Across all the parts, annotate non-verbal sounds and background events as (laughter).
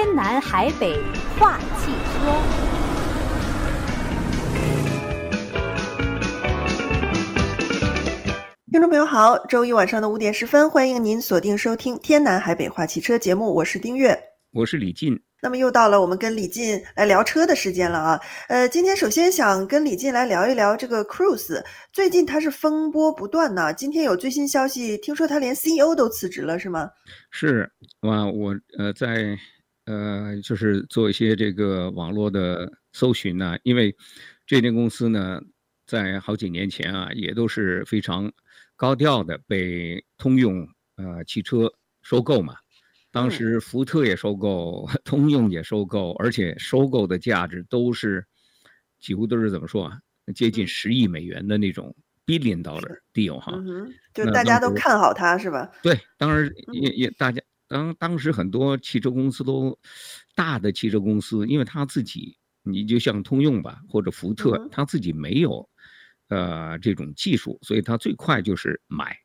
天南海北话汽车，听众朋友好，周一晚上的五点十分，欢迎您锁定收听《天南海北话汽车》节目，我是丁月，我是李进。那么又到了我们跟李进来聊车的时间了啊！呃，今天首先想跟李进来聊一聊这个 Cruise，最近它是风波不断呢。今天有最新消息，听说他连 CEO 都辞职了，是吗？是哇，我呃在呃就是做一些这个网络的搜寻呢，因为这间公司呢，在好几年前啊，也都是非常高调的被通用呃汽车收购嘛。当时福特也收购，(laughs) 通用也收购，而且收购的价值都是几乎都是怎么说啊？接近十亿美元的那种 billion dollar deal 哈。嗯，就大家都看好它是吧？对，当然也也大家当当时很多汽车公司都大的汽车公司，因为他自己你就像通用吧或者福特，他自己没有呃这种技术，所以他最快就是买。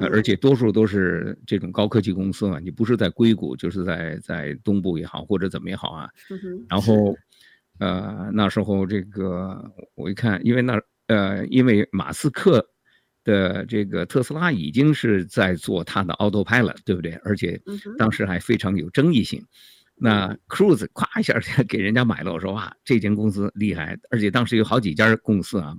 而且多数都是这种高科技公司嘛，你不是在硅谷，就是在在东部也好，或者怎么也好啊。然后，呃，那时候这个我一看，因为那呃，因为马斯克的这个特斯拉已经是在做他的 Autopilot，对不对？而且当时还非常有争议性。那 Cruise (laughs) 咵一下给人家买了，我说哇，这间公司厉害。而且当时有好几家公司啊，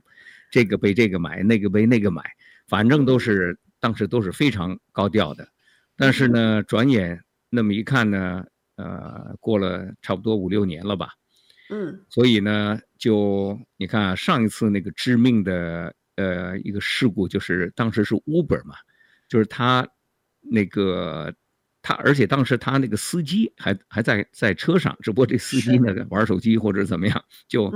这个被这个买，那个被那个买，反正都是。当时都是非常高调的，但是呢，转眼那么一看呢，呃，过了差不多五六年了吧，嗯，所以呢，就你看上一次那个致命的呃一个事故，就是当时是 Uber 嘛，就是他那个。他而且当时他那个司机还还在在车上，只不过这司机那个玩手机或者怎么样，就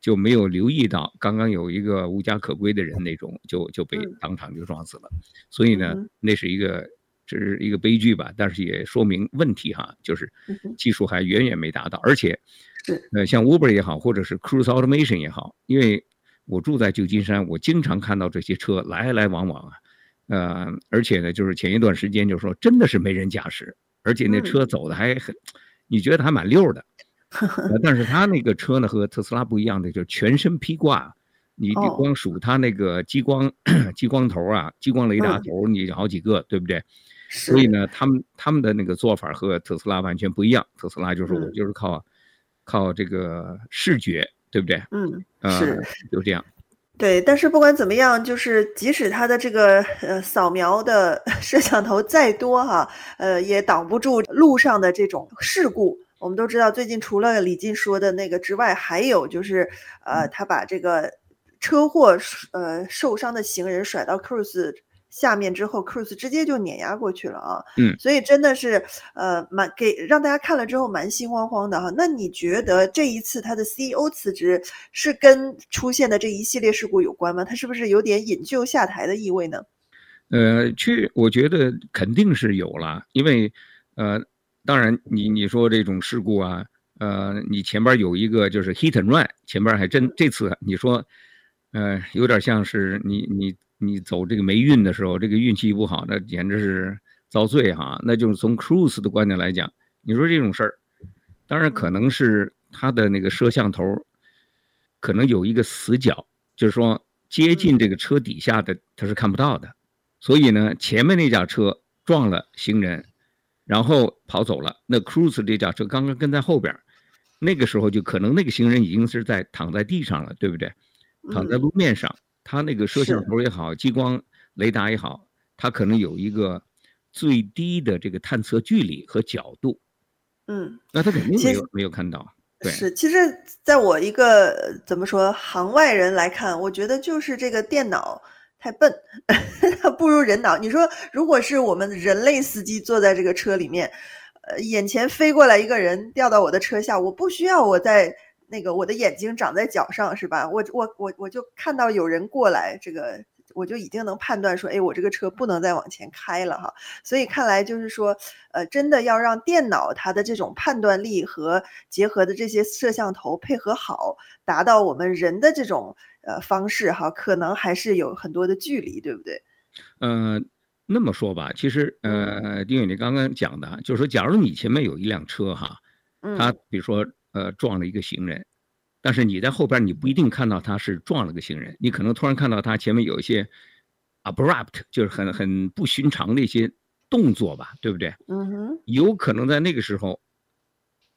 就没有留意到刚刚有一个无家可归的人那种，就就被当场就撞死了。所以呢，那是一个这是一个悲剧吧，但是也说明问题哈，就是技术还远远没达到，而且呃像 Uber 也好，或者是 Cruise Automation 也好，因为我住在旧金山，我经常看到这些车来来往往啊。呃，而且呢，就是前一段时间就说真的是没人驾驶，而且那车走的还很，你觉得还蛮溜的。(laughs) 呃，但是他那个车呢和特斯拉不一样的，就是全身披挂，你你光数他那个激光激光头啊，激光雷达头，你好几个，对不对？所以呢，他们他们的那个做法和特斯拉完全不一样。特斯拉就是我就是靠靠这个视觉，对不对？嗯，是，就这样。(laughs) 对，但是不管怎么样，就是即使它的这个呃扫描的 (laughs) 摄像头再多哈，呃也挡不住路上的这种事故。我们都知道，最近除了李进说的那个之外，还有就是呃他把这个车祸呃受伤的行人甩到 Cruise 下面之后，Cruise 直接就碾压过去了啊！嗯，所以真的是，呃，蛮给让大家看了之后蛮心慌慌的哈。那你觉得这一次他的 CEO 辞职是跟出现的这一系列事故有关吗？他是不是有点引咎下台的意味呢？呃，去，我觉得肯定是有了，因为，呃，当然你你说这种事故啊，呃，你前边有一个就是 hit and run，前边还真这次你说，呃，有点像是你你。你走这个霉运的时候，这个运气不好，那简直是遭罪哈。那就是从 Cruise 的观点来讲，你说这种事儿，当然可能是他的那个摄像头可能有一个死角，就是说接近这个车底下的他是看不到的。所以呢，前面那架车撞了行人，然后跑走了。那 Cruise 这架车刚刚跟在后边，那个时候就可能那个行人已经是在躺在地上了，对不对？躺在路面上。它那个摄像头也好，激光雷达也好，它可能有一个最低的这个探测距离和角度。嗯，那他肯定没有没有看到。对，是，其实在我一个怎么说行外人来看，我觉得就是这个电脑太笨，(laughs) 它不如人脑。你说，如果是我们人类司机坐在这个车里面，呃，眼前飞过来一个人掉到我的车下，我不需要我在。那个我的眼睛长在脚上是吧？我我我我就看到有人过来，这个我就已经能判断说，哎，我这个车不能再往前开了哈。所以看来就是说，呃，真的要让电脑它的这种判断力和结合的这些摄像头配合好，达到我们人的这种呃方式哈，可能还是有很多的距离，对不对？嗯、呃，那么说吧，其实呃，丁伟你刚刚讲的，就是说，假如你前面有一辆车哈。他比如说呃撞了一个行人，但是你在后边你不一定看到他是撞了个行人，你可能突然看到他前面有一些 abrupt，就是很很不寻常的一些动作吧，对不对？嗯哼，有可能在那个时候，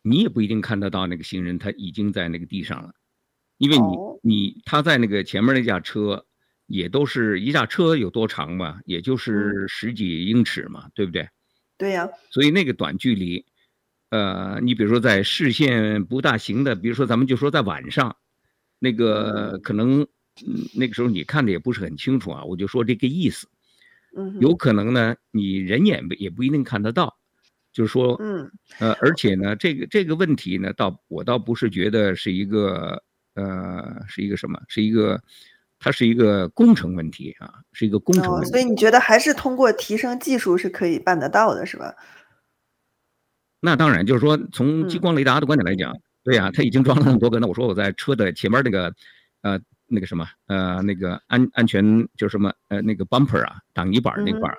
你也不一定看得到那个行人他已经在那个地上了，因为你你他在那个前面那架车。也都是一架车有多长嘛，也就是十几英尺嘛，嗯、对不对？对呀、啊。所以那个短距离，呃，你比如说在视线不大行的，比如说咱们就说在晚上，那个可能，嗯，那个时候你看的也不是很清楚啊，我就说这个意思。嗯。有可能呢，你人眼也不一定看得到，就是说，嗯，呃，而且呢，这个这个问题呢，倒我倒不是觉得是一个，呃，是一个什么，是一个。它是一个工程问题啊，是一个工程问题。哦，所以你觉得还是通过提升技术是可以办得到的，是吧？那当然，就是说从激光雷达的观点来讲，嗯、对呀、啊，它已经装了那么多个。那我说我在车的前面那个，呃，那个什么，呃，那个安安全就是什么，呃，那个 bumper 啊，挡泥板那块儿，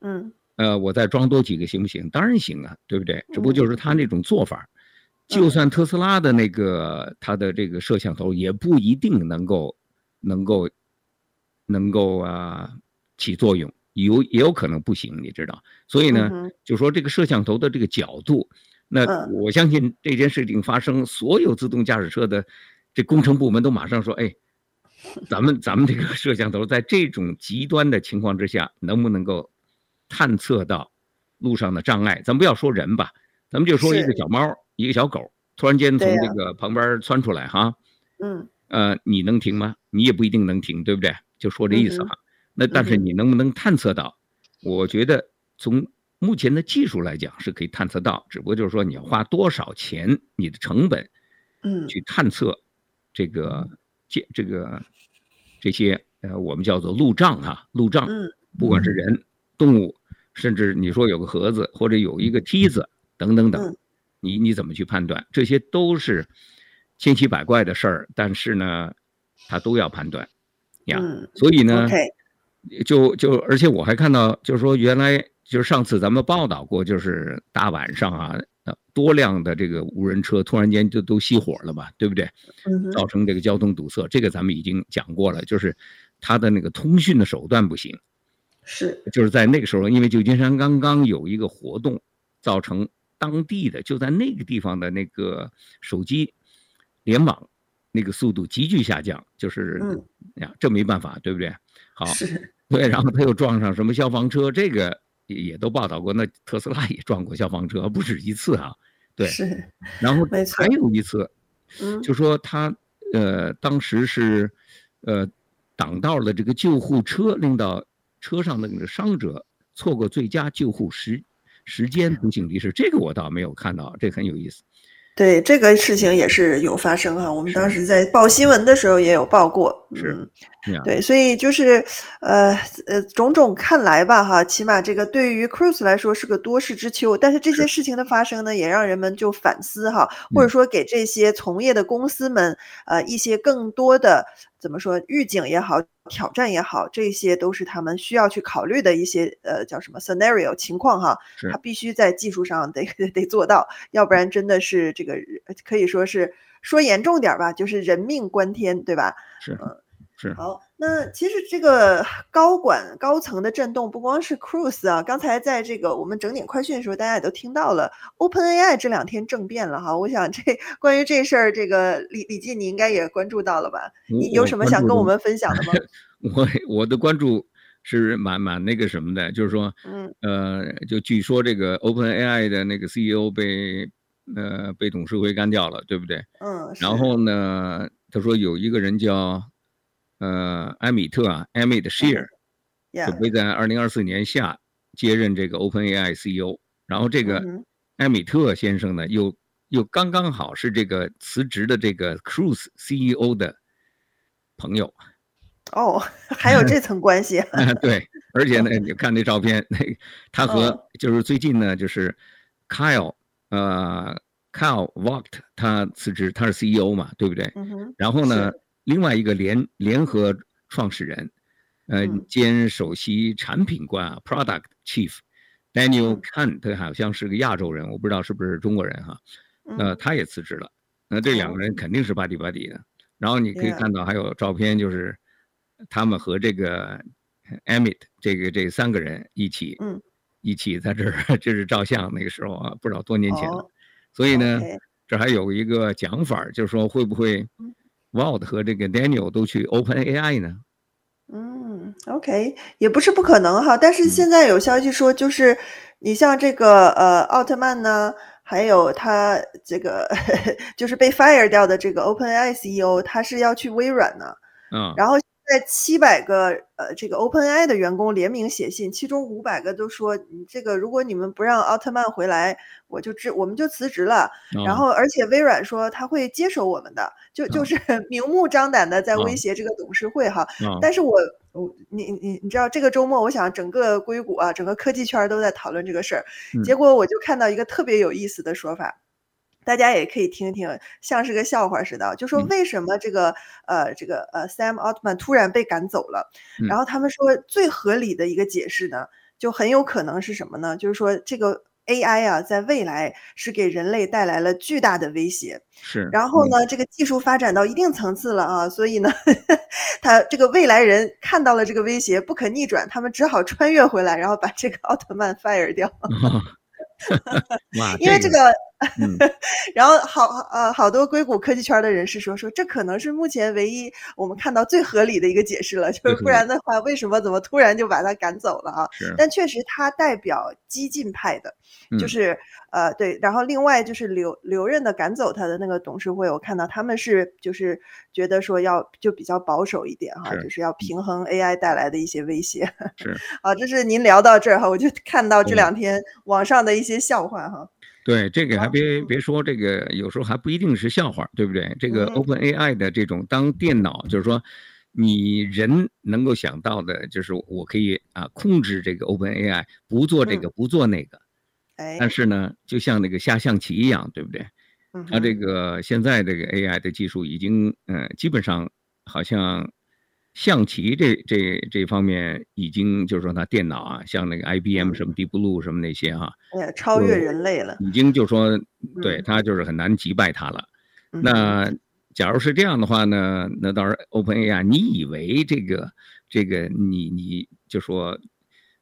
嗯，呃，我再装多几个行不行？当然行啊，对不对？只不过就是他那种做法，嗯、就算特斯拉的那个它的这个摄像头也不一定能够。能够，能够啊起作用，有也有可能不行，你知道。所以呢，嗯、就说这个摄像头的这个角度，那我相信这件事情发生，嗯、所有自动驾驶车的这工程部门都马上说：“哎，咱们咱们这个摄像头在这种极端的情况之下，能不能够探测到路上的障碍？咱不要说人吧，咱们就说一个小猫、一个小狗，突然间从这个旁边窜出来，哈，嗯。”呃，你能停吗？你也不一定能停，对不对？就说这意思哈。嗯、那但是你能不能探测到？嗯、我觉得从目前的技术来讲是可以探测到，只不过就是说你要花多少钱，你的成本，嗯，去探测这个这、嗯、这个这些呃，我们叫做路障啊，路障，嗯，不管是人、动物，甚至你说有个盒子或者有一个梯子等等等，嗯、你你怎么去判断？这些都是。千奇百怪的事儿，但是呢，他都要判断呀。嗯、所以呢，okay、就就而且我还看到，就是说原来就是上次咱们报道过，就是大晚上啊，多辆的这个无人车突然间就都熄火了嘛，对不对？嗯、造成这个交通堵塞，这个咱们已经讲过了，就是他的那个通讯的手段不行。是，就是在那个时候，因为旧金山刚刚有一个活动，造成当地的就在那个地方的那个手机。联网那个速度急剧下降，就是呀，这没办法，对不对？好，对，然后他又撞上什么消防车，这个也也都报道过。那特斯拉也撞过消防车，不止一次啊。对，是。然后还有一次，嗯，就说他呃当时是呃挡到了这个救护车，令到车上的那个伤者错过最佳救护时时间，不幸离世。这个我倒没有看到，这很有意思。对，这个事情也是有发生哈，我们当时在报新闻的时候也有报过，是，嗯，对，所以就是，呃呃，种种看来吧哈，起码这个对于 Cruise 来说是个多事之秋，但是这些事情的发生呢，也让人们就反思哈，或者说给这些从业的公司们，呃，一些更多的。怎么说预警也好，挑战也好，这些都是他们需要去考虑的一些呃叫什么 scenario 情况哈。他必须在技术上得 (laughs) 得做到，要不然真的是这个可以说是说严重点吧，就是人命关天，对吧？是。嗯。是。好。那其实这个高管高层的震动不光是 Cruise 啊，刚才在这个我们整点快讯的时候，大家也都听到了，OpenAI 这两天政变了哈。我想这关于这事儿，这个李李进你应该也关注到了吧？你有什么想跟我们分享的吗？(laughs) 我我的关注是蛮蛮那个什么的，就是说，嗯呃，就据说这个 OpenAI 的那个 CEO 被呃被董事会干掉了，对不对？嗯。然后呢，他说有一个人叫。呃，埃米特啊，Amit Shear，准备在二零二四年下接任这个 OpenAI CEO。然后这个埃米特先生呢，又又刚刚好是这个辞职的这个 Cruise CEO 的朋友。哦，还有这层关系。(laughs) 对，(laughs) 而且呢，你看那照片，那他和就是最近呢，就是 Kyle，呃，Kyle Vogt，他辞职，他是 CEO 嘛，对不对？然后呢？另外一个联联合创始人，呃，兼首席产品官啊，Product Chief Daniel Kent，他好像是个亚洲人，我不知道是不是中国人哈。那他也辞职了。那这两个人肯定是 buddy buddy 的。然后你可以看到还有照片，就是他们和这个 Amit 这个这三个人一起，嗯，一起在这儿，(laughs) 这是照相，那个时候啊，不知道多年前了。所以呢，这还有一个讲法，就是说会不会 Walt 和这个 Daniel 都去 OpenAI 呢？嗯，OK，也不是不可能哈。但是现在有消息说，就是你像这个呃奥特曼呢，还有他这个 (laughs) 就是被 fire 掉的这个 OpenAI CEO，他是要去微软呢。嗯，然后。在七百个呃，这个 OpenAI 的员工联名写信，其中五百个都说，你这个如果你们不让奥特曼回来，我就辞我们就辞职了。哦、然后，而且微软说他会接手我们的，就就是 (laughs) 明目张胆的在威胁这个董事会哈。哦、但是我我你你你知道这个周末，我想整个硅谷啊，整个科技圈都在讨论这个事儿，嗯、结果我就看到一个特别有意思的说法。大家也可以听听，像是个笑话似的，就说为什么这个、嗯、呃这个呃 Sam Altman 突然被赶走了，嗯、然后他们说最合理的一个解释呢，就很有可能是什么呢？就是说这个 AI 啊，在未来是给人类带来了巨大的威胁。是。然后呢，嗯、这个技术发展到一定层次了啊，所以呢，(laughs) 他这个未来人看到了这个威胁不可逆转，他们只好穿越回来，然后把这个奥特曼 fire 掉。(laughs) 哦 (laughs) 因为这个，嗯、(laughs) 然后好呃好多硅谷科技圈的人士说说，这可能是目前唯一我们看到最合理的一个解释了，就是不然的话，为什么怎么突然就把他赶走了啊？是但确实他代表激进派的，就是、嗯、呃对，然后另外就是留留任的赶走他的那个董事会，我看到他们是就是觉得说要就比较保守一点哈，是就是要平衡 AI 带来的一些威胁。(laughs) 是啊，这是您聊到这儿哈，我就看到这两天网上的一些笑话哈。对，这个还别别说，这个有时候还不一定是笑话，对不对？这个 OpenAI 的这种当电脑，就是说你人能够想到的，就是我可以啊控制这个 OpenAI 不做这个不做那个，但是呢，就像那个下象棋一样，对不对？它这个现在这个 AI 的技术已经嗯基本上好像。象棋这这这方面已经就是说，它电脑啊，像那个 IBM 什么 Deep Blue 什么那些哈，哎呀，超越人类了，已经就是说，对它就是很难击败它了。嗯、那假如是这样的话呢，那到时候 OpenAI，你以为这个这个你你就说，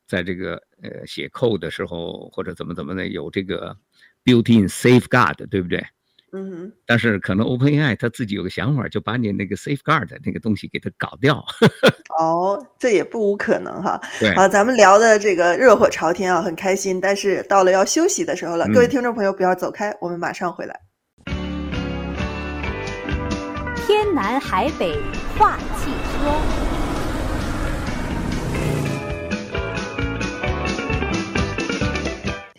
在这个呃写 code 的时候或者怎么怎么的有这个 built-in safeguard，对不对？嗯哼，但是可能 OpenAI 他自己有个想法，就把你那个 safeguard 那个东西给它搞掉。(laughs) 哦，这也不无可能哈。对，啊，咱们聊的这个热火朝天啊，很开心。但是到了要休息的时候了，嗯、各位听众朋友不要走开，我们马上回来。天南海北话汽车。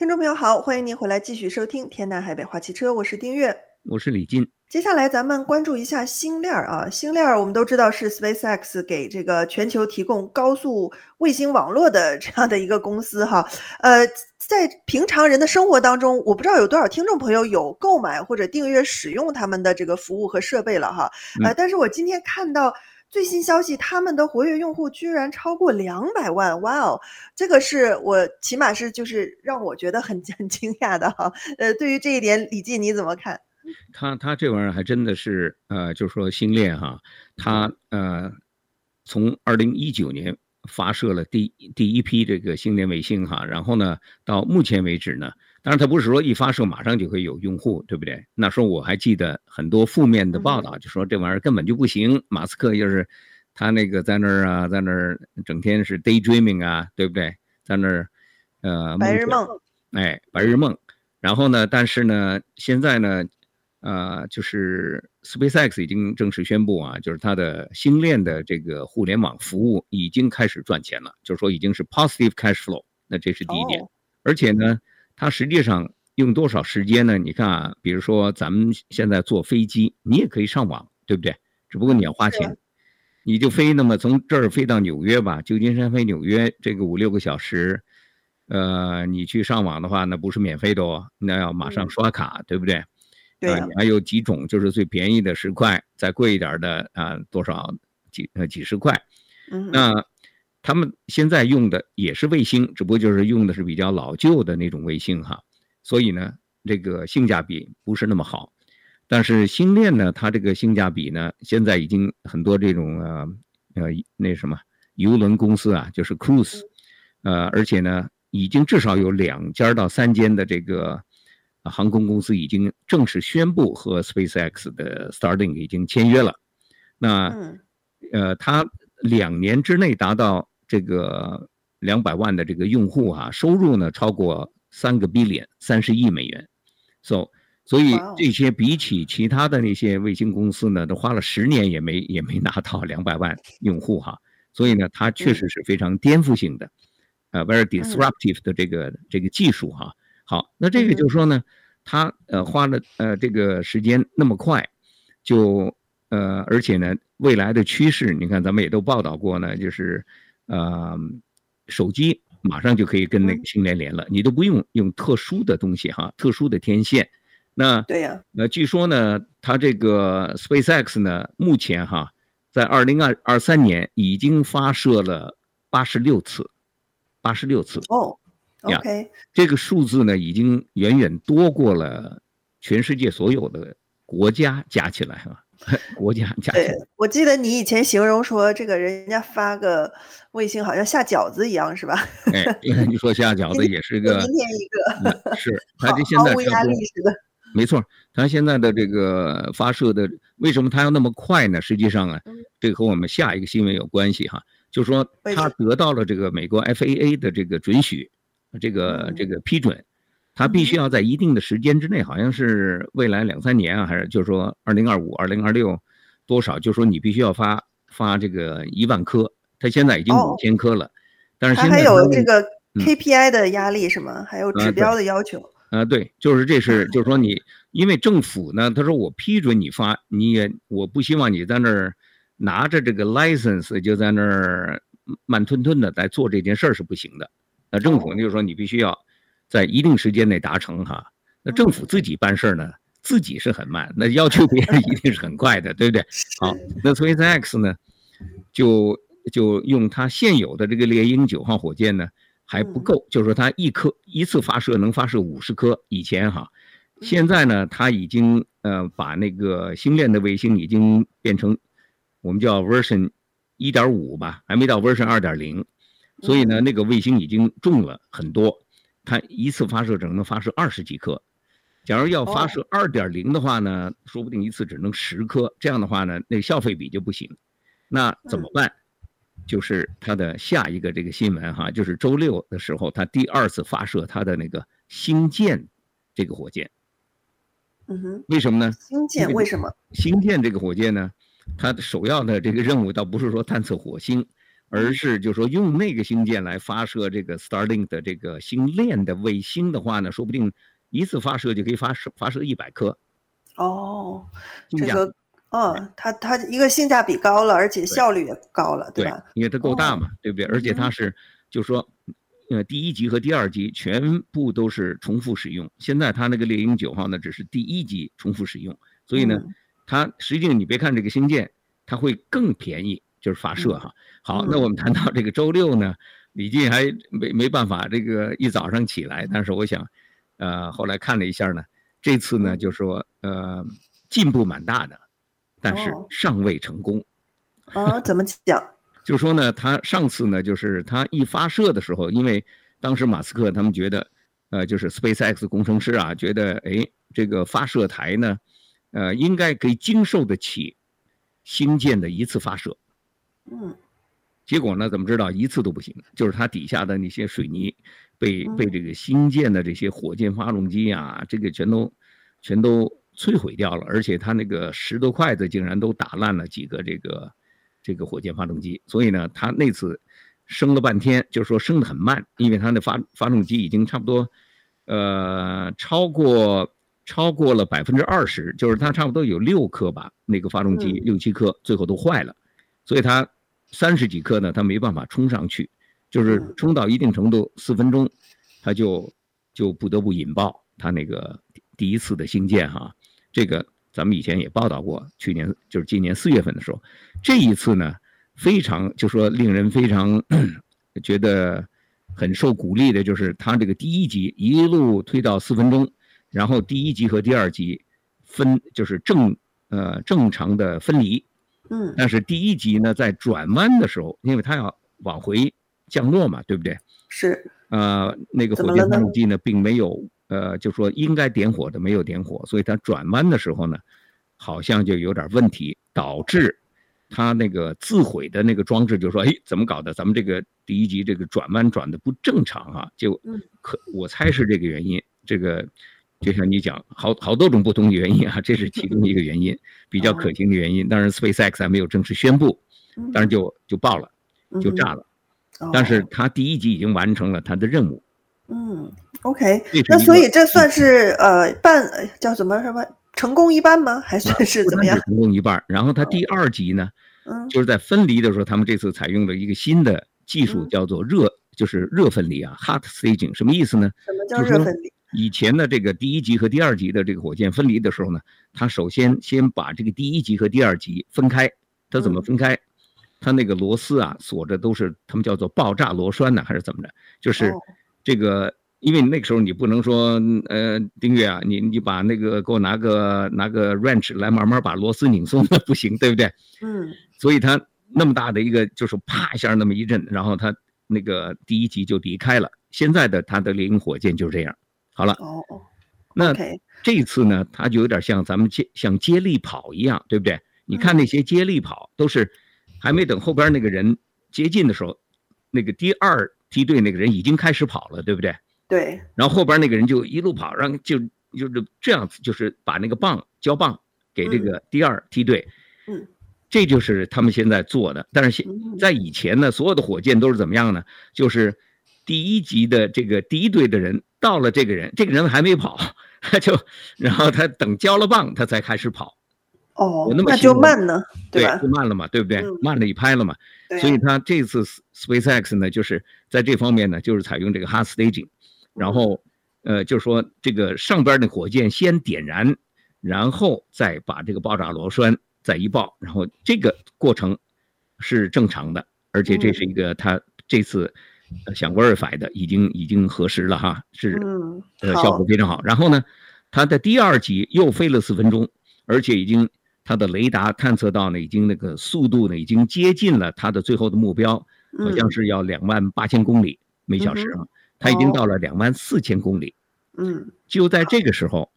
听众朋友好，欢迎您回来继续收听《天南海北话汽车》，我是丁月，我是李进。接下来咱们关注一下星链啊，星链我们都知道是 SpaceX 给这个全球提供高速卫星网络的这样的一个公司哈。呃，在平常人的生活当中，我不知道有多少听众朋友有购买或者订阅使用他们的这个服务和设备了哈。呃，但是我今天看到。最新消息，他们的活跃用户居然超过两百万！哇哦，这个是我起码是就是让我觉得很 (laughs) 很惊讶的哈。呃，对于这一点，李进你怎么看？他他这玩意儿还真的是呃，就是说星链哈，他呃，从二零一九年发射了第第一批这个星链卫星哈，然后呢，到目前为止呢。当然，他不是说一发射马上就会有用户，对不对？那时候我还记得很多负面的报道，就说这玩意儿根本就不行。马斯克就是他那个在那儿啊，在那儿整天是 daydreaming 啊，对不对？在那儿呃，白日梦，哎，白日梦。然后呢，但是呢，现在呢，呃，就是 SpaceX 已经正式宣布啊，就是它的星链的这个互联网服务已经开始赚钱了，就是说已经是 positive cash flow。那这是第一点，哦、而且呢。它实际上用多少时间呢？你看啊，比如说咱们现在坐飞机，你也可以上网，对不对？只不过你要花钱，你就飞那么从这儿飞到纽约吧，旧金山飞纽约这个五六个小时，呃，你去上网的话，那不是免费的哦，那要马上刷卡，对不对？对。啊，还有几种，就是最便宜的十块，再贵一点的啊，多少几呃几十块，嗯。那。他们现在用的也是卫星，只不过就是用的是比较老旧的那种卫星哈，所以呢，这个性价比不是那么好，但是星链呢，它这个性价比呢，现在已经很多这种呃呃那什么游轮公司啊，就是 cruise，呃，而且呢，已经至少有两家到三间的这个航空公司已经正式宣布和 SpaceX 的 Starlink 已经签约了。那呃，它两年之内达到这个两百万的这个用户啊，收入呢超过三个 billion 三十亿美元。So，所以这些比起其他的那些卫星公司呢，都花了十年也没也没拿到两百万用户哈。所以呢，它确实是非常颠覆性的，呃，very disruptive 的这个这个技术哈。好，那这个就是说呢，它呃花了呃这个时间那么快，就呃而且呢，未来的趋势，你看咱们也都报道过呢，就是呃手机。马上就可以跟那个星链连了，你都不用用特殊的东西哈，特殊的天线。那对呀，那据说呢，它这个 SpaceX 呢，目前哈，在二零二二三年已经发射了八十六次，八十六次。哦，OK，这个数字呢，已经远远多过了全世界所有的国家加起来哈。(laughs) 国家加对，我记得你以前形容说，这个人家发个卫星好像下饺子一样，是吧？哎，(laughs) 你说下饺子也是个，明天一个，嗯、是，他这现在。没错，他现在的这个发射的，为什么他要那么快呢？实际上啊，这个和我们下一个新闻有关系哈，就是说他得到了这个美国 FAA 的这个准许，这个这个批准。他必须要在一定的时间之内，好像是未来两三年啊，还是就是说二零二五、二零二六多少，就是说你必须要发发这个一万颗。他现在已经五千颗了，但是现在还有这个 KPI 的压力是吗？还有指标的要求？啊，对，就是这是就是说你，因为政府呢，他说我批准你发，你也我不希望你在那儿拿着这个 license 就在那儿慢吞吞的在做这件事儿是不行的。那政府就是说你必须要。在一定时间内达成哈，那政府自己办事儿呢，自己是很慢，那要求别人 (laughs) 一定是很快的，对不对？好，那 SpaceX 呢，就就用它现有的这个猎鹰九号火箭呢还不够，就是说它一颗一次发射能发射五十颗，以前哈，现在呢它已经呃把那个星链的卫星已经变成我们叫 Version 一点五吧，还没到 Version 二点零，所以呢那个卫星已经重了很多。它一次发射只能发射二十几颗，假如要发射二点零的话呢，说不定一次只能十颗。这样的话呢，那消费比就不行。那怎么办？就是它的下一个这个新闻哈，就是周六的时候，它第二次发射它的那个星舰这个火箭。嗯哼。为什么呢？星舰为什么？星舰这个火箭呢，它的首要的这个任务倒不是说探测火星。而是就是说用那个星舰来发射这个 Starlink 的这个星链的卫星的话呢，说不定一次发射就可以发射发射一百颗。哦，这个，嗯，它它一个性价比高了，而且效率也高了，对，对吧？对，因为它够大嘛，哦、对不对？而且它是就说，呃，第一级和第二级全部都是重复使用。现在它那个猎鹰九号呢，只是第一级重复使用，所以呢，嗯、它实际上你别看这个星舰，它会更便宜。就是发射哈，好，那我们谈到这个周六呢，李进还没没办法这个一早上起来，但是我想，呃，后来看了一下呢，这次呢就是说呃进步蛮大的，但是尚未成功。哦，怎么讲？(laughs) 就说呢，他上次呢就是他一发射的时候，因为当时马斯克他们觉得，呃，就是 SpaceX 工程师啊觉得，哎，这个发射台呢，呃，应该可以经受得起星舰的一次发射。嗯，结果呢？怎么知道一次都不行？就是它底下的那些水泥被被这个新建的这些火箭发动机啊，这个全都全都摧毁掉了。而且它那个石头块子竟然都打烂了几个这个这个火箭发动机。所以呢，它那次升了半天，就是说升得很慢，因为它那发发动机已经差不多呃超过超过了百分之二十，就是它差不多有六颗吧，那个发动机六七颗，最后都坏了。所以它三十几颗呢，它没办法冲上去，就是冲到一定程度，四分钟，它就就不得不引爆它那个第一次的星舰哈。这个咱们以前也报道过，去年就是今年四月份的时候，这一次呢，非常就说令人非常 (clears throat) 觉得很受鼓励的，就是它这个第一级一路推到四分钟，然后第一级和第二级分就是正呃正常的分离，嗯，但是第一级呢在转弯的时候，因为它要往回降落嘛，对不对？是。呃，那个火箭发动机呢并没有呃就说应该点火的没有点火，所以它转弯的时候呢，好像就有点问题，导致它那个自毁的那个装置就说，哎，怎么搞的？咱们这个第一级这个转弯转的不正常啊，就可我猜是这个原因，这个。就像你讲，好好多种不同的原因啊，这是其中一个原因，比较可行的原因。当然，SpaceX 还没有正式宣布，当然就就爆了，就炸了。但是他第一集已经完成了他的任务。嗯，OK，那所以这算是呃半叫什么什么成功一半吗？还算是怎么样？成功一半。然后他第二集呢，就是在分离的时候，他们这次采用了一个新的技术，叫做热，就是热分离啊，hot staging，什么意思呢？什么叫热分离？以前的这个第一级和第二级的这个火箭分离的时候呢，它首先先把这个第一级和第二级分开。它怎么分开？它那个螺丝啊锁着都是他们叫做爆炸螺栓呢，还是怎么着？就是这个，因为那个时候你不能说，呃，丁月啊，你你把那个给我拿个拿个 wrench 来慢慢把螺丝拧松，那 (laughs) 不行，对不对？嗯。所以它那么大的一个，就是啪一下那么一震，然后它那个第一级就离开了。现在的它的猎鹰火箭就是这样。好了，哦哦，那这一次呢，它就有点像咱们接像接力跑一样，对不对？你看那些接力跑都是还没等后边那个人接近的时候，那个第二梯队那个人已经开始跑了，对不对？对。然后后边那个人就一路跑，让就就是这样子，就是把那个棒交棒给这个第二梯队。嗯。这就是他们现在做的。但是现在以前呢，所有的火箭都是怎么样呢？就是第一级的这个第一队的人。到了这个人，这个人还没跑，他 (laughs) 就，然后他等交了棒，他才开始跑。哦，那，那就慢呢，对吧？就慢了嘛，对不对？嗯、慢了一拍了嘛。所以他这次 SpaceX 呢，就是在这方面呢，就是采用这个 hard staging，然后，呃，就是说这个上边的火箭先点燃，然后再把这个爆炸螺栓再一爆，然后这个过程是正常的，而且这是一个他这次。想 verify 的已经已经核实了哈，是呃效果非常好。然后呢，它的第二级又飞了四分钟，而且已经它的雷达探测到呢，已经那个速度呢已经接近了它的最后的目标，好像是要两万八千公里每小时啊，它已经到了两万四千公里。嗯，就在这个时候，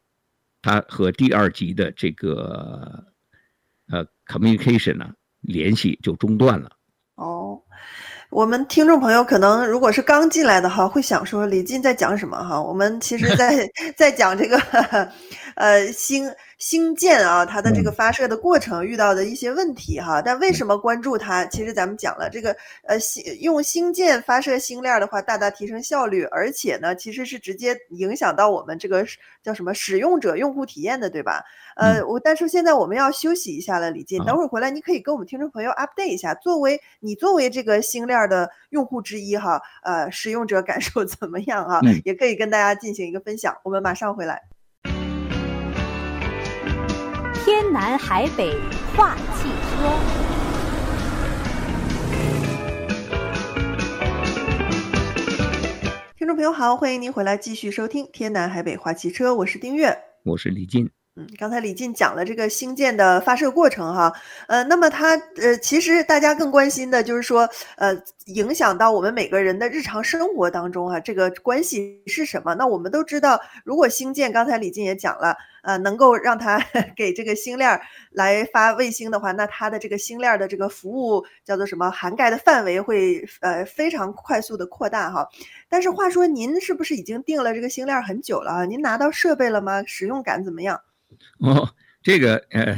它和第二级的这个呃 communication 呢联系就中断了。哦。我们听众朋友可能如果是刚进来的哈，会想说李进在讲什么哈？我们其实在 (laughs) 在讲这个，(laughs) 呃，星星舰啊，它的这个发射的过程遇到的一些问题哈。但为什么关注它？其实咱们讲了这个，呃，星用星舰发射星链的话，大大提升效率，而且呢，其实是直接影响到我们这个叫什么使用者用户体验的，对吧？呃，我但是现在我们要休息一下了，李进，等会儿回来你可以跟我们听众朋友 update 一下，作为你作为这个星链的用户之一哈，呃，使用者感受怎么样啊？也可以跟大家进行一个分享。我们马上回来。天南海北话汽车，听众朋友好，欢迎您回来继续收听天南海北话汽车，我是丁月，我是李进。嗯，刚才李进讲了这个星舰的发射过程哈，呃，那么它呃，其实大家更关心的就是说，呃，影响到我们每个人的日常生活当中哈，这个关系是什么？那我们都知道，如果星舰，刚才李进也讲了，呃，能够让它 (laughs) 给这个星链来发卫星的话，那它的这个星链的这个服务叫做什么？涵盖的范围会呃非常快速的扩大哈。但是话说，您是不是已经订了这个星链很久了啊？您拿到设备了吗？使用感怎么样？哦，这个呃，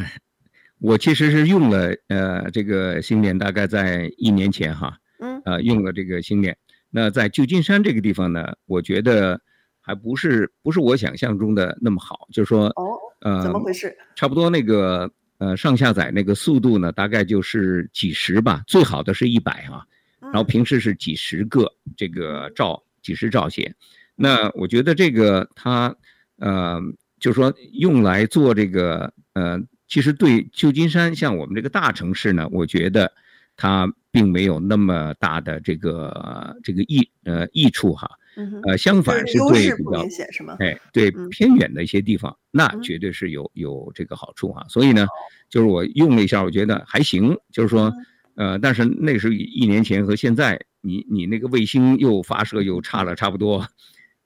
我其实是用了呃这个星链，大概在一年前哈，嗯，呃用了这个星链。那在旧金山这个地方呢，我觉得还不是不是我想象中的那么好，就是说，哦，呃，怎么回事？差不多那个呃上下载那个速度呢，大概就是几十吧，最好的是一百哈，然后平时是几十个这个兆，几十兆线。那我觉得这个它呃。就是说，用来做这个，呃，其实对旧金山像我们这个大城市呢，我觉得它并没有那么大的这个这个益呃益处哈。嗯、呃，相反是对比较哎，对偏远的一些地方，嗯、那绝对是有有这个好处啊。所以呢，就是我用了一下，我觉得还行。就是说，呃，但是那时候一年前和现在，你你那个卫星又发射又差了差不多，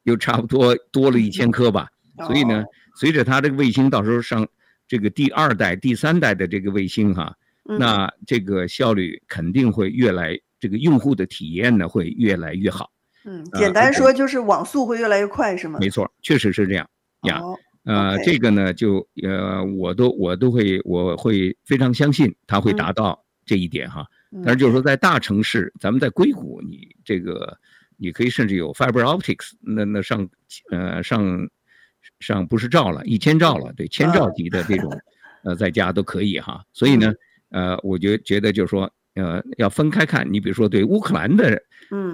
又差不多多了一千颗吧。所以呢，随着它这个卫星到时候上这个第二代、第三代的这个卫星哈，那这个效率肯定会越来，这个用户的体验呢会越来越好。嗯，简单说就是网速会越来越快，是吗？没错，确实是这样呀。呃，这个呢，就呃，我都我都会我会非常相信它会达到这一点哈。但是就是说，在大城市，咱们在硅谷，你这个你可以甚至有 fiber optics，那那上呃上上不是兆了，一千兆了，对，千兆级的这种呃在家都可以哈。所以呢，呃，我觉觉得就是说。呃，要分开看，你比如说对乌克兰的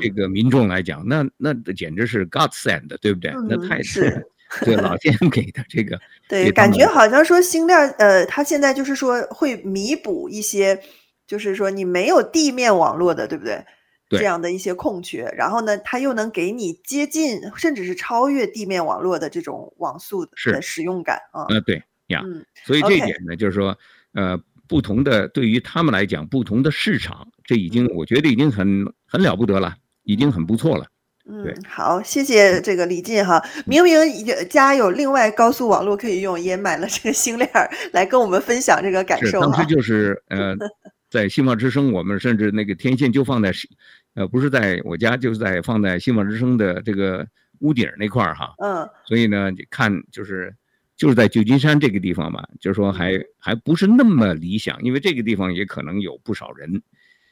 这个民众来讲，嗯、那那简直是 God send，对不对？嗯、那太是对老天给的这个。(laughs) 对，感觉好像说星链，呃，它现在就是说会弥补一些，就是说你没有地面网络的，对不对？对。这样的一些空缺，然后呢，它又能给你接近甚至是超越地面网络的这种网速的使用感啊。呃，对呀，嗯，所以这一点呢，就是说，呃。不同的对于他们来讲，不同的市场，这已经我觉得已经很很了不得了，已经很不错了。嗯，好，谢谢这个李进哈。明明家有另外高速网络可以用，也买了这个星链来跟我们分享这个感受。当时就是呃，(laughs) 在新望之声，我们甚至那个天线就放在，呃，不是在我家，就是在放在新望之声的这个屋顶那块儿哈。嗯。所以呢，看就是。就是在旧金山这个地方嘛，就是说还还不是那么理想，因为这个地方也可能有不少人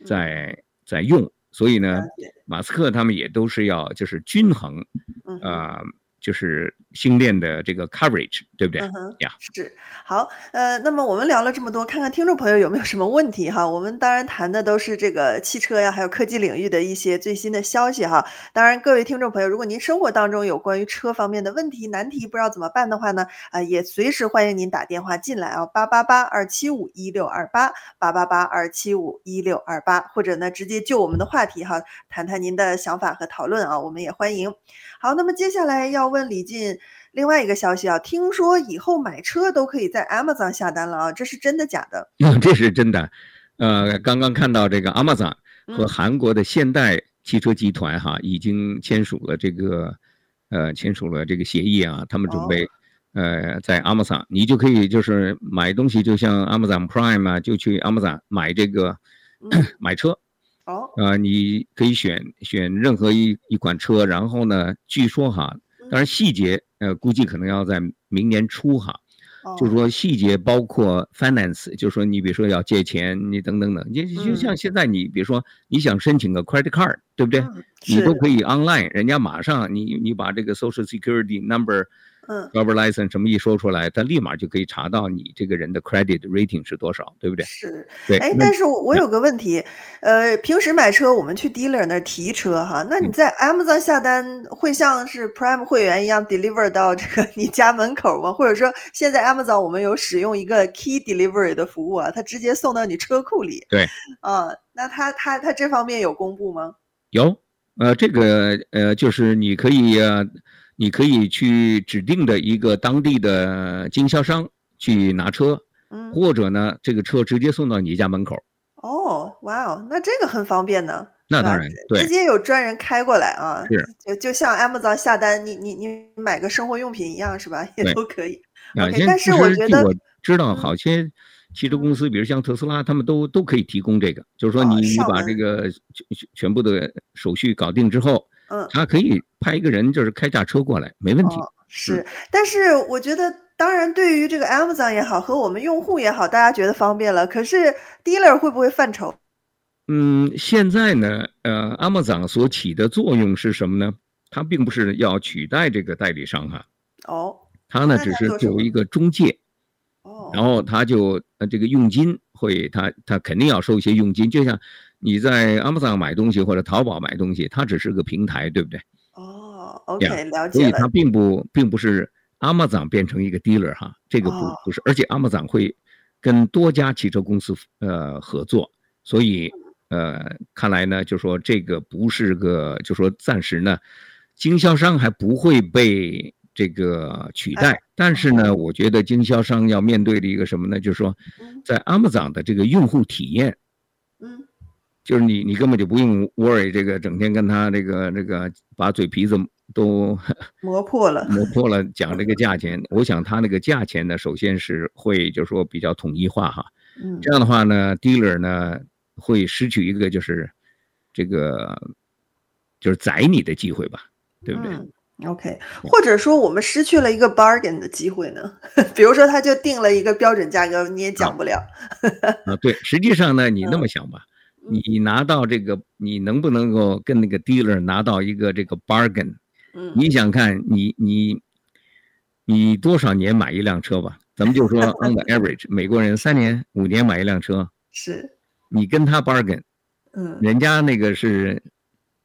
在在用，所以呢，马斯克他们也都是要就是均衡，啊、呃。就是星链的这个 coverage，对不对？呀.是好，呃，那么我们聊了这么多，看看听众朋友有没有什么问题哈。我们当然谈的都是这个汽车呀，还有科技领域的一些最新的消息哈。当然，各位听众朋友，如果您生活当中有关于车方面的问题、难题，不知道怎么办的话呢，啊、呃，也随时欢迎您打电话进来啊，八八八二七五一六二八，八八八二七五一六二八，或者呢，直接就我们的话题哈，谈谈您的想法和讨论啊，我们也欢迎。好，那么接下来要问李进另外一个消息啊，听说以后买车都可以在 Amazon 下单了啊，这是真的假的？嗯，(laughs) 这是真的。呃，刚刚看到这个 Amazon 和韩国的现代汽车集团哈、已经签署了这个呃签署了这个协议啊，他们准备、哦、呃在 Amazon 你就可以就是买东西，就像 Amazon Prime 啊，就去 Amazon 买这个、嗯、买车。哦，呃，你可以选选任何一一款车，然后呢，据说哈，当然细节，呃，估计可能要在明年初哈，就是说细节包括 finance，就是说你比如说要借钱，你等等等，你就像现在你比如说你想申请个 credit card，对不对？你都可以 online，人家马上你你把这个 social security number。嗯，driver license 什么一说出来，他立马就可以查到你这个人的 credit rating 是多少，对不对？是，对。哎，但是我我有个问题，呃，平时买车我们去 dealer 那儿提车哈，那你在 Amazon 下单会像是 Prime 会员一样 deliver 到这个你家门口吗？或者说现在 Amazon 我们有使用一个 key delivery 的服务啊，它直接送到你车库里。对。啊，那他他他这方面有公布吗？有，呃，这个呃就是你可以。呃你可以去指定的一个当地的经销商去拿车，嗯，或者呢，这个车直接送到你家门口。哦，哇哦，那这个很方便呢。那当然，对，直接有专人开过来啊。是，就就像 Amazon 下单，你你你买个生活用品一样，是吧？也都可以。但是我觉得我知道，好些汽车公司，比如像特斯拉，他们都都可以提供这个，就是说你你把这个全全部的手续搞定之后。嗯，他可以派一个人，就是开架车过来，没问题。哦、是，但是我觉得，当然，对于这个 Amazon 也好，和我们用户也好，大家觉得方便了。可是 dealer 会不会犯愁？嗯，现在呢，呃，Amazon 所起的作用是什么呢？它并不是要取代这个代理商哈。哦。它呢，只是作为一个中介。哦。然后他就呃，这个佣金会，他他肯定要收一些佣金，就像。你在 Amazon 买东西或者淘宝买东西，它只是个平台，对不对？哦，OK，了解了。所以它并不并不是 Amazon 变成一个 dealer 哈，这个不不是，而且 Amazon 会跟多家汽车公司呃合作，所以呃看来呢，就说这个不是个，就说暂时呢，经销商还不会被这个取代，哎、但是呢，我觉得经销商要面对的一个什么呢？就是说，在 Amazon 的这个用户体验，嗯，就是你你根本就不用 worry 这个整天跟他这个这个把嘴皮子都 (laughs) 磨破了，磨破了讲这个价钱。我想他那个价钱呢，首先是会就是说比较统一化哈，嗯，这样的话呢，dealer 呢会失去一个就是这个就是宰你的机会吧。对不对、嗯、？OK，或者说我们失去了一个 bargain 的机会呢？(laughs) 比如说他就定了一个标准价格，你也讲不了。啊，啊，对，实际上呢，你那么想吧，嗯、你拿到这个，你能不能够跟那个 dealer 拿到一个这个 bargain？嗯，你想看你你你多少年买一辆车吧？咱们就说 (laughs) on the average，美国人三年五年买一辆车，是，你跟他 bargain，嗯，人家那个是。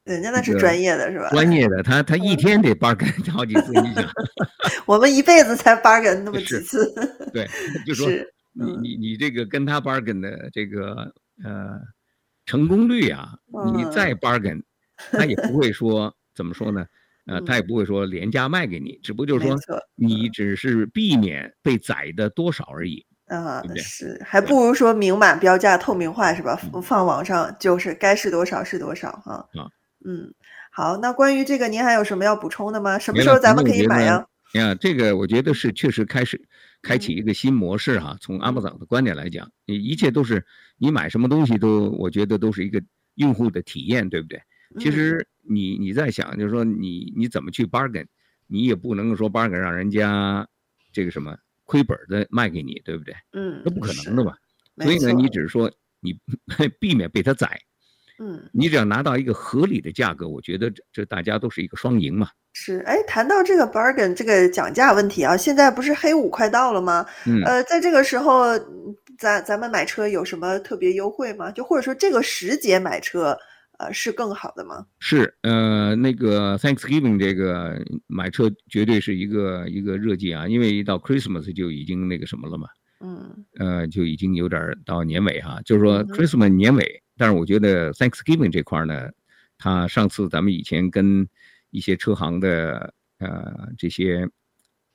人家那是专业的，是吧？专业的，他 (laughs) 他一天得 bargain 好几次，你想，(laughs) 我们一辈子才 bargain 那么几次。对，就说你你你这个跟他 bargain 的这个呃成功率啊，你再 bargain，他也不会说怎么说呢？呃，他也不会说廉价卖给你，只不过就是说你只是避免被宰的多少而已。啊，是，还不如说明码标价、透明化，是吧？放网上就是该是多少是多少哈。啊。嗯，好，那关于这个，您还有什么要补充的吗？什么时候咱们可以买呀？呀，这个我觉得是确实开始开启一个新模式哈。从 Amazon 的观点来讲，你一切都是你买什么东西都，我觉得都是一个用户的体验，对不对？其实你你在想，就是说你你怎么去 bargain，你也不能说 bargain 让人家这个什么亏本的卖给你，对不对？嗯，那不可能的嘛。所以呢，你只是说你 (laughs) 避免被他宰。嗯，你只要拿到一个合理的价格，我觉得这这大家都是一个双赢嘛。是，哎，谈到这个 bargain 这个讲价问题啊，现在不是黑五快到了吗？嗯，呃，在这个时候，咱咱们买车有什么特别优惠吗？就或者说这个时节买车，呃，是更好的吗？是，呃，那个 Thanksgiving 这个买车绝对是一个一个热季啊，因为一到 Christmas 就已经那个什么了嘛。嗯，呃，就已经有点到年尾哈，就是说 Christmas 年尾。嗯但是我觉得 Thanksgiving 这块呢，他上次咱们以前跟一些车行的呃这些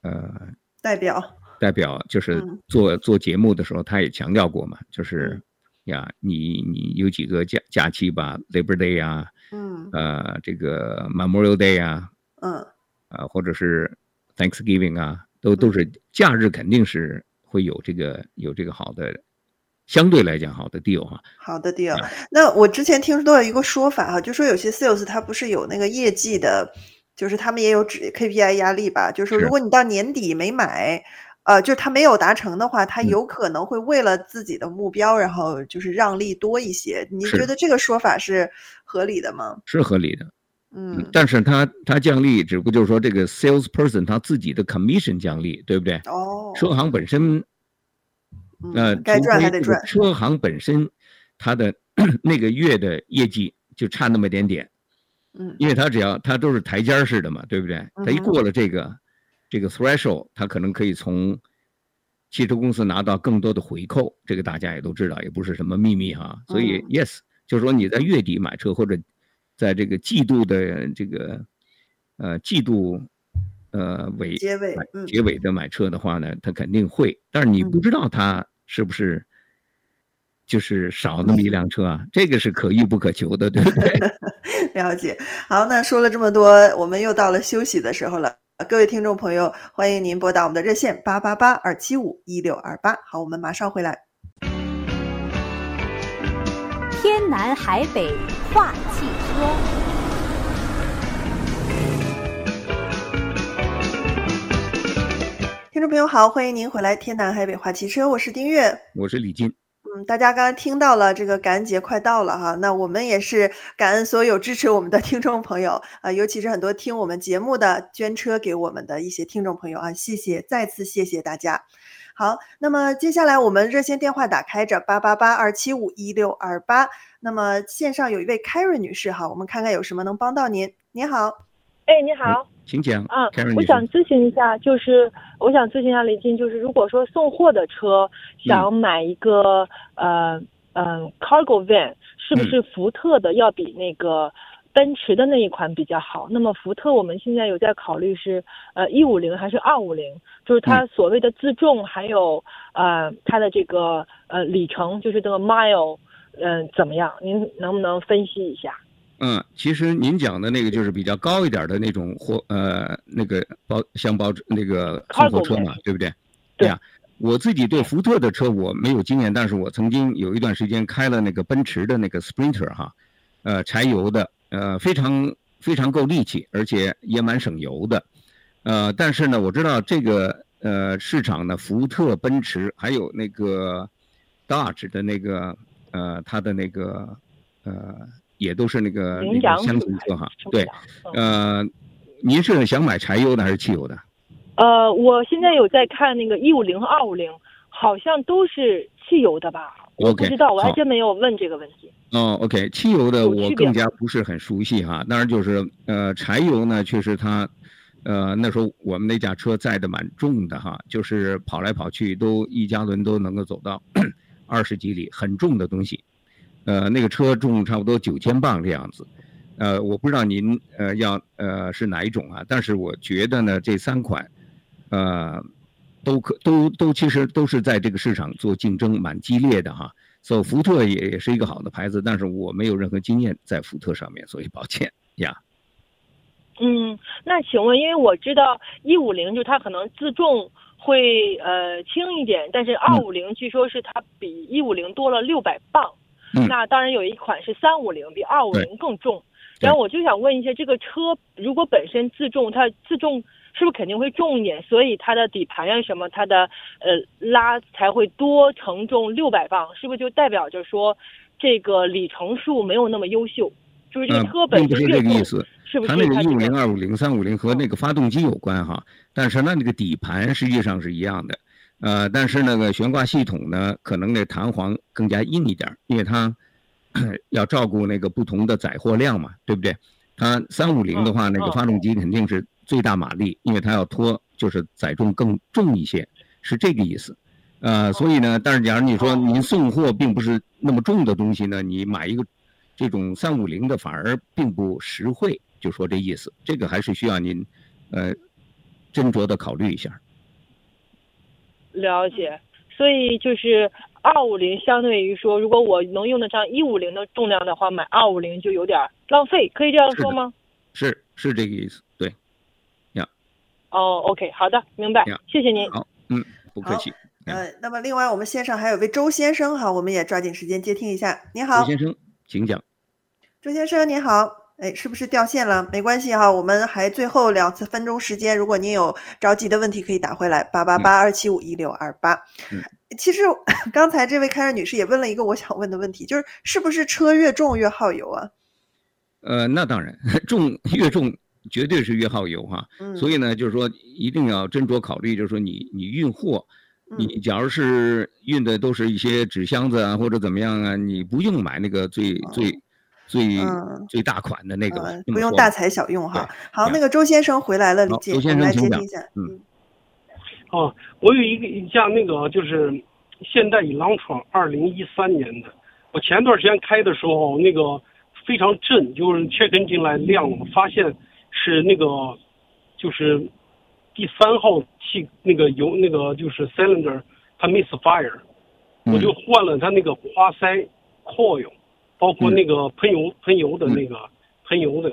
呃代表代表就是做、嗯、做节目的时候，他也强调过嘛，就是呀，你你有几个假假期吧，Labor Day 啊，嗯，呃这个 Memorial Day 啊，嗯，啊、呃、或者是 Thanksgiving 啊，都都是假日，肯定是会有这个有这个好的。相对来讲，好的 deal 哈，好的 deal。那我之前听说到一个说法哈，就说有些 sales 他不是有那个业绩的，就是他们也有指 KPI 压力吧？就是说，如果你到年底没买，呃，就是他没有达成的话，他有可能会为了自己的目标，然后就是让利多一些。您觉得这个说法是合理的吗？是合理的，嗯。但是他他降利，只不过就是说这个 salesperson 他自己的 commission 降利，对不对？哦。车行本身。那、嗯、该赚还得赚。车行本身，它的 (clears throat) 那个月的业绩就差那么点点，嗯，因为它只要它都是台阶式的嘛，对不对？它一过了这个、嗯、这个 threshold，它可能可以从汽车公司拿到更多的回扣，这个大家也都知道，也不是什么秘密哈。所以、嗯、yes，就是说你在月底买车或者在这个季度的这个呃季度。呃，尾结尾，结尾的买车的话呢，他肯定会，但是你不知道他是不是就是少那么一辆车啊？这个是可遇不可求的，对不对？(laughs) 了解。好，那说了这么多，我们又到了休息的时候了。各位听众朋友，欢迎您拨打我们的热线八八八二七五一六二八。好，我们马上回来。天南海北话汽车。听众朋友好，欢迎您回来《天南海北话汽车》，我是丁月，我是李金。嗯，大家刚刚听到了这个感恩节快到了哈，那我们也是感恩所有支持我们的听众朋友啊、(laughs) 呃，尤其是很多听我们节目的捐车给我们的一些听众朋友啊，谢谢，再次谢谢大家。好，那么接下来我们热线电话打开着八八八二七五一六二八，那么线上有一位凯瑞女士哈，我们看看有什么能帮到您。您好，哎，你好。请讲啊，我想咨询一下，就是我想咨询一下李金，就是如果说送货的车想买一个、嗯、呃嗯、呃、cargo van，是不是福特的要比那个奔驰的那一款比较好。那么福特我们现在有在考虑是呃一五零还是二五零，就是它所谓的自重还有呃它的这个呃里程，就是这个 mile，嗯、呃、怎么样？您能不能分析一下？嗯，其实您讲的那个就是比较高一点的那种货呃那个包厢包那个送货车嘛，对不对？对呀。我自己对福特的车我没有经验，但是我曾经有一段时间开了那个奔驰的那个 Sprinter 哈，呃，柴油的，呃，非常非常够力气，而且也蛮省油的，呃，但是呢，我知道这个呃市场呢，福特、奔驰还有那个 Dodge 的那个呃，它的那个呃，也都是那个那个厢型车哈，对，呃，您是想买柴油的还是汽油的？呃，我现在有在看那个一五零和二五零，好像都是汽油的吧我不知道，我还真没有问这个问题。哦，OK，汽油的我更加不是很熟悉哈。当然就是呃，柴油呢，确实它，呃，那时候我们那架车载的蛮重的哈，就是跑来跑去都一加仑都能够走到 (coughs) 二十几里，很重的东西。呃，那个车重差不多九千磅这样子。呃，我不知道您呃要呃是哪一种啊？但是我觉得呢，这三款。呃，都可都都其实都是在这个市场做竞争蛮激烈的哈，所以福特也也是一个好的牌子，但是我没有任何经验在福特上面，所以抱歉呀。嗯，那请问，因为我知道一五零就它可能自重会呃轻一点，但是二五零据说是它比一五零多了六百磅，嗯，那当然有一款是三五零比二五零更重，然后我就想问一下，这个车如果本身自重，它自重。是不是肯定会重一点？所以它的底盘呀什么，它的呃拉才会多承重六百磅，是不是就代表着说这个里程数没有那么优秀？就是这个车本身越重，是不是？它那个一五零、二五零、三五零和那个发动机有关哈，但是那那个底盘实际上是一样的，呃，但是那个悬挂系统呢，可能那弹簧更加硬一点，因为它 (clears throat) 要照顾那个不同的载货量嘛，对不对？它三五零的话，那个发动机肯定是。最大马力，因为它要拖，就是载重更重一些，是这个意思，呃，所以呢，但是假如你说您送货并不是那么重的东西呢，你买一个这种三五零的反而并不实惠，就说这意思，这个还是需要您呃斟酌的考虑一下。了解，所以就是二五零相对于说，如果我能用得上一五零的重量的话，买二五零就有点浪费，可以这样说吗？是是，是这个意思，对。哦、oh，OK，好的，明白，谢谢您。好，嗯，不客气。呃，那么另外我们线上还有位周先生哈，我们也抓紧时间接听一下。你好，周先生，请讲。周先生你好，哎，是不是掉线了？没关系哈，我们还最后两次分钟时间，如果您有着急的问题可以打回来，八八八二七五一六二八。其实刚才这位开尔女士也问了一个我想问的问题，就是是不是车越重越耗油啊？呃，那当然，(laughs) 重越重。绝对是越耗油哈，所以呢，就是说一定要斟酌考虑，就是说你你运货，你假如是运的都是一些纸箱子啊或者怎么样啊，你不用买那个最最最最大款的那个，不用大材小用哈。好，那个周先生回来了，李姐，周先生请讲。嗯，哦，我有一个一架那个就是现代 Elantra 二零一三年的，我前段时间开的时候那个非常震，就是 check engine 来亮了，发现。是那个，就是第三号气那个油那个就是 cylinder 它 misfire，我就换了它那个花塞 coil，包括那个喷油喷油的那个喷油的，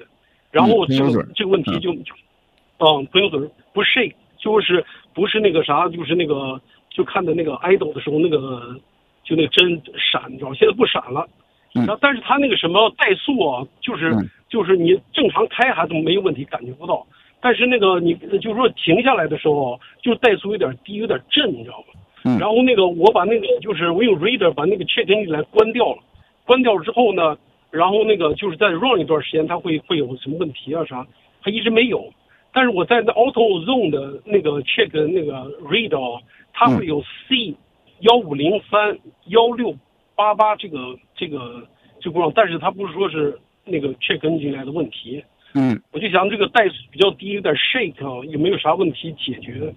然后这个这个问题就，嗯，喷油嘴不 shake，就是不是那个啥，就是那个就看的那个 idle 的时候那个就那个针闪，你知道现在不闪了，然后但是它那个什么怠速啊，就是。就是你正常开还都没有问题，感觉不到。但是那个你就是说停下来的时候，就怠速有点低，有点震，你知道吗？嗯。然后那个我把那个就是我用 reader 把那个 check engine 来关掉了，关掉了之后呢，然后那个就是再 run 一段时间，它会会有什么问题啊啥？它一直没有。但是我在那 auto zone 的那个 check 那个 reader，它会有 C 幺五零三幺六八八这个这个这个，但是它不是说是。那个 check engine 来的问题，嗯，我就想这个怠速比较低，有点 shake，啊有没有啥问题解决？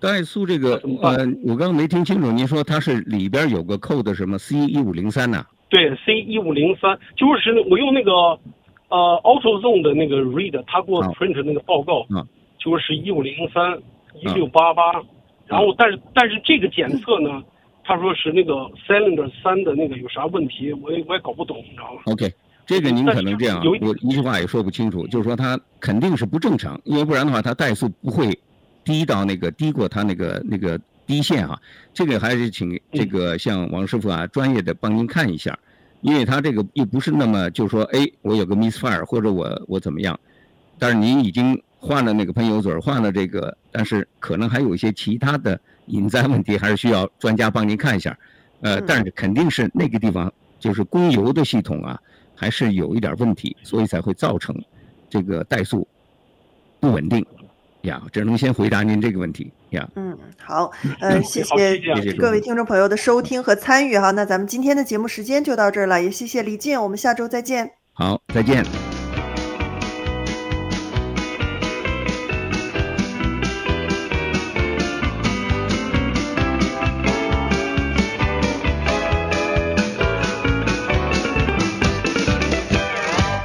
怠速这个，呃，我刚刚没听清楚，您说它是里边有个 code 什么 C 一五零三呐？对，C 一五零三，就是我用那个呃，AutoZone 的那个 read，他给我 print 那个报告，嗯，就是一五零三一六八八，然后但是但是这个检测呢，他说是那个 cylinder 三的那个有啥问题，我也我也搞不懂，你知道吗？OK，这个您可能这样，有我一句话也说不清楚，就是说它肯定是不正常，因为不然的话，它怠速不会低到那个低过它那个那个低线啊。这个还是请这个像王师傅啊专业的帮您看一下。因为他这个又不是那么，就是说，哎，我有个 misfire 或者我我怎么样，但是您已经换了那个喷油嘴，换了这个，但是可能还有一些其他的隐在问题，还是需要专家帮您看一下。呃，但是肯定是那个地方就是供油的系统啊，还是有一点问题，所以才会造成这个怠速不稳定。呀，只能先回答您这个问题呀。嗯，好，呃，谢谢各位听众朋友的收听和参与哈。那咱们今天的节目时间就到这儿了，也谢谢李静，我们下周再见。好，再见。